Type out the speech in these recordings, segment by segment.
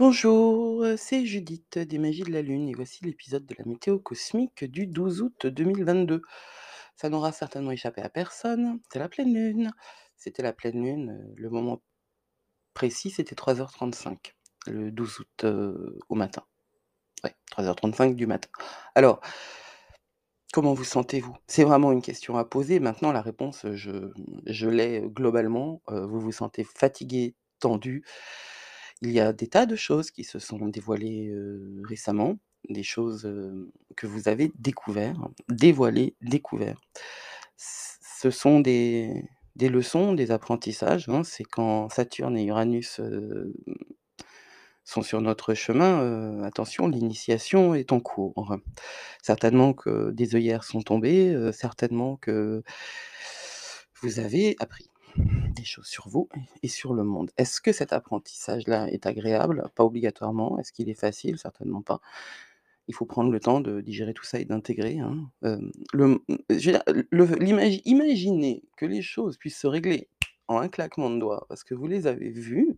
Bonjour, heu, c'est Judith des Magies de la Lune et voici l'épisode de la météo cosmique du 12 août 2022. Ça n'aura certainement échappé à personne, c'est la pleine lune. C'était la pleine lune, heu, le moment précis, c'était 3:35, le 12 août, heu, au matin. Ouais, 3:35 du matin. Alors comment vous sentez-vous? C'est vraiment une question à poser. Maintenant la réponse, je l'ai, globalement, vous vous sentez fatigué, tendu. Il y a des tas de choses qui se sont dévoilées, récemment, des choses, que vous avez découvert, dévoilées, découvert. C ce sont des des leçons, des apprentissages, hein. C'est quand Saturne et Uranus, sont sur notre chemin, attention, l'initiation est en cours. Certainement que des œillères sont tombées, certainement que vous avez appris des choses sur vous et sur le monde. Est-ce que cet apprentissage-là est agréable? Pas obligatoirement. Est-ce qu'il est facile? Certainement pas. Il faut prendre le temps de digérer tout ça et d'intégrer, hein. Hem, le imaginer que les choses puissent se régler en un claquement de doigts parce que vous les avez vues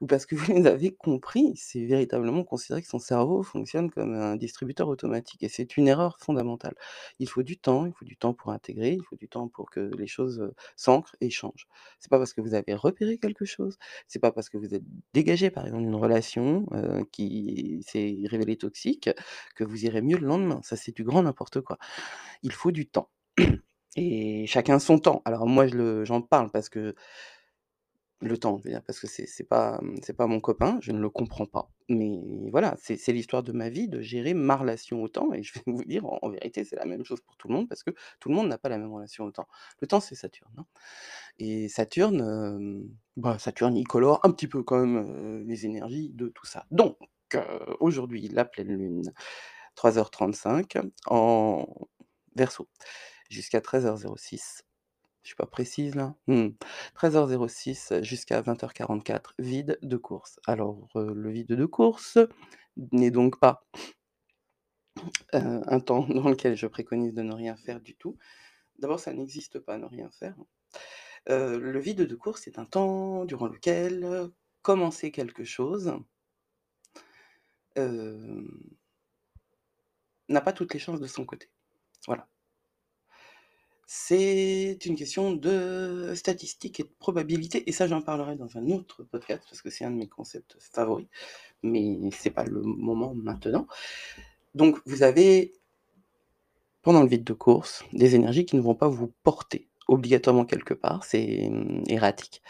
ou parce que vous les avez compris, c'est véritablement considérer que son cerveau fonctionne comme un distributeur automatique et c'est une erreur fondamentale. Il faut du temps, il faut du temps pour intégrer, il faut du temps pour que les choses, s'ancrent et changent. C'est pas parce que vous avez repéré quelque chose, c'est pas parce que vous êtes dégagé, par exemple, d'une relation, qui s'est révélée toxique, que vous irez mieux le lendemain. Ça, c'est du grand n'importe quoi. Il faut du temps et chacun son temps. Alors moi, j'en parle parce que le temps, je veux dire, parce que c'est mmh, pas mon copain, je ne le comprends pas. Mais voilà, c'est l'histoire de ma vie de gérer ma relation au temps et je vais vous dire en vérité, c'est la même chose pour tout le monde parce que tout le monde n'a pas la même relation au temps. Le temps, c'est Saturne, hein et Saturne, hem, bah, Saturne, il colore un petit peu quand même, les énergies de tout ça. Donc aujourd'hui, la pleine lune, 3:35 en Verseau, jusqu'à 13:06. Je suis pas précise là? Mmh. 13:06 jusqu'à 20:44, vide de Course. Alors, heu, le vide de Course n'est donc pas heu, un temps dans lequel je préconise de ne rien faire du tout. D'abord, ça n'existe pas, ne rien faire. Heu, le vide de Course est un temps durant lequel commencer quelque chose n'a pas toutes les chances de son côté. Voilà. C'est une question de statistiques et de probabilités et ça, j'en parlerai dans un autre podcast parce que c'est un de mes concepts favoris, mais c'est pas le moment maintenant. Donc vous avez pendant le vide de Course, des énergies qui ne vont pas vous porter obligatoirement quelque part, c'est, mmh, erratique.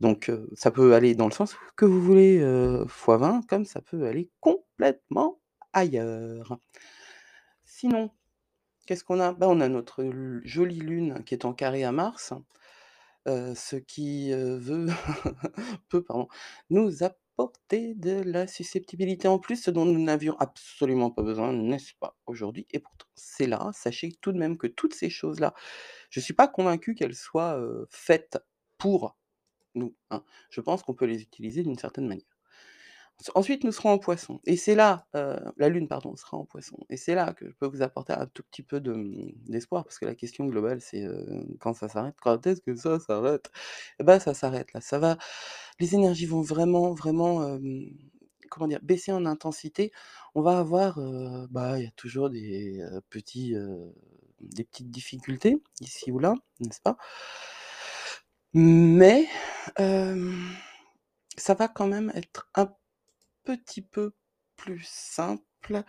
Donc heu, ça peut aller dans le sens que vous voulez, heu, fois 20, comme ça peut aller complètement ailleurs. Sinon, qu'est-ce qu'on a? Bah, on a notre jolie lune qui est en carré à Mars, ce qui, veut peut, pardon, nous apporter de la susceptibilité en plus, ce dont nous n'avions absolument pas besoin, n'est-ce pas, aujourd'hui? Et pourtant c'est là. Sachez tout de même que toutes ces choses-là, je suis pas convaincu qu'elles soient, faites pour nous, hein. Je pense qu'on peut les utiliser d'une certaine manière. Ensuite, nous serons en Poissons et c'est là, heu, la lune, pardon, sera en Poissons et c'est là que je peux vous apporter un tout petit peu mmh, d'espoir parce que la question globale, c'est, heu, quand ça s'arrête? Quand est-ce que ça s'arrête? Et bah, ça s'arrête là, ça va les énergies vont vraiment, vraiment, comment dire? Baisser en intensité. On va avoir, heu, bah, il y a toujours des, petits, des petites difficultés ici ou là, n'est-ce pas? Mais ça va quand même être un petit peu plus simple.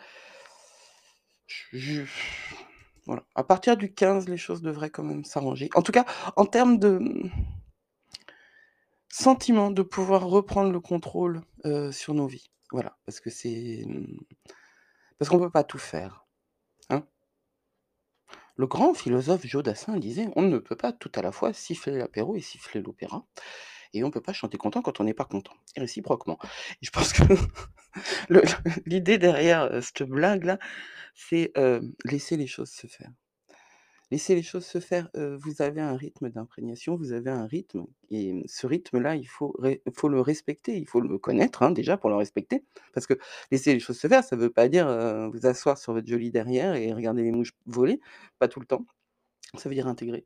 À partir du 15, les choses devraient quand même s'arranger. En tout cas, en termes de, sentiment de pouvoir reprendre le contrôle, heu, sur nos vies. Voilà, parce que c'est, parce qu'on peut pas tout faire, hein? Le grand philosophe Joe Dassin disait: «On ne peut pas tout à la fois siffler l'apéro et siffler l'opéra et on peut pas chanter content quand on n'est pas content et réciproquement» je pense que l'idée derrière, heu, cette blague-là, c'est, hem, laisser les choses se faire. Laisser les choses se faire, heu, vous avez un rythme d'imprégnation, vous avez un rythme et ce rythme-là, il faut faut le respecter, il faut le connaître, hein, déjà pour le respecter. Parce que laisser les choses se faire, ça veut pas dire, vous asseoir sur votre joli derrière et regarder les mouches voler, pas tout le temps. Ça veut dire intégrer.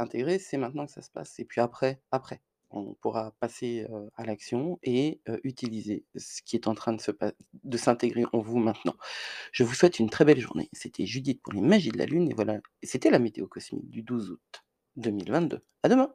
Intégrer, c'est maintenant que ça se passe et puis après après. On pourra passer, à l'action et utiliser ce qui est en train de de s'intégrer en vous maintenant. Je vous souhaite une très belle journée. C'était Judith pour les magies de la lune et voilà c'était la météo cosmique du 12 août 2022. À demain!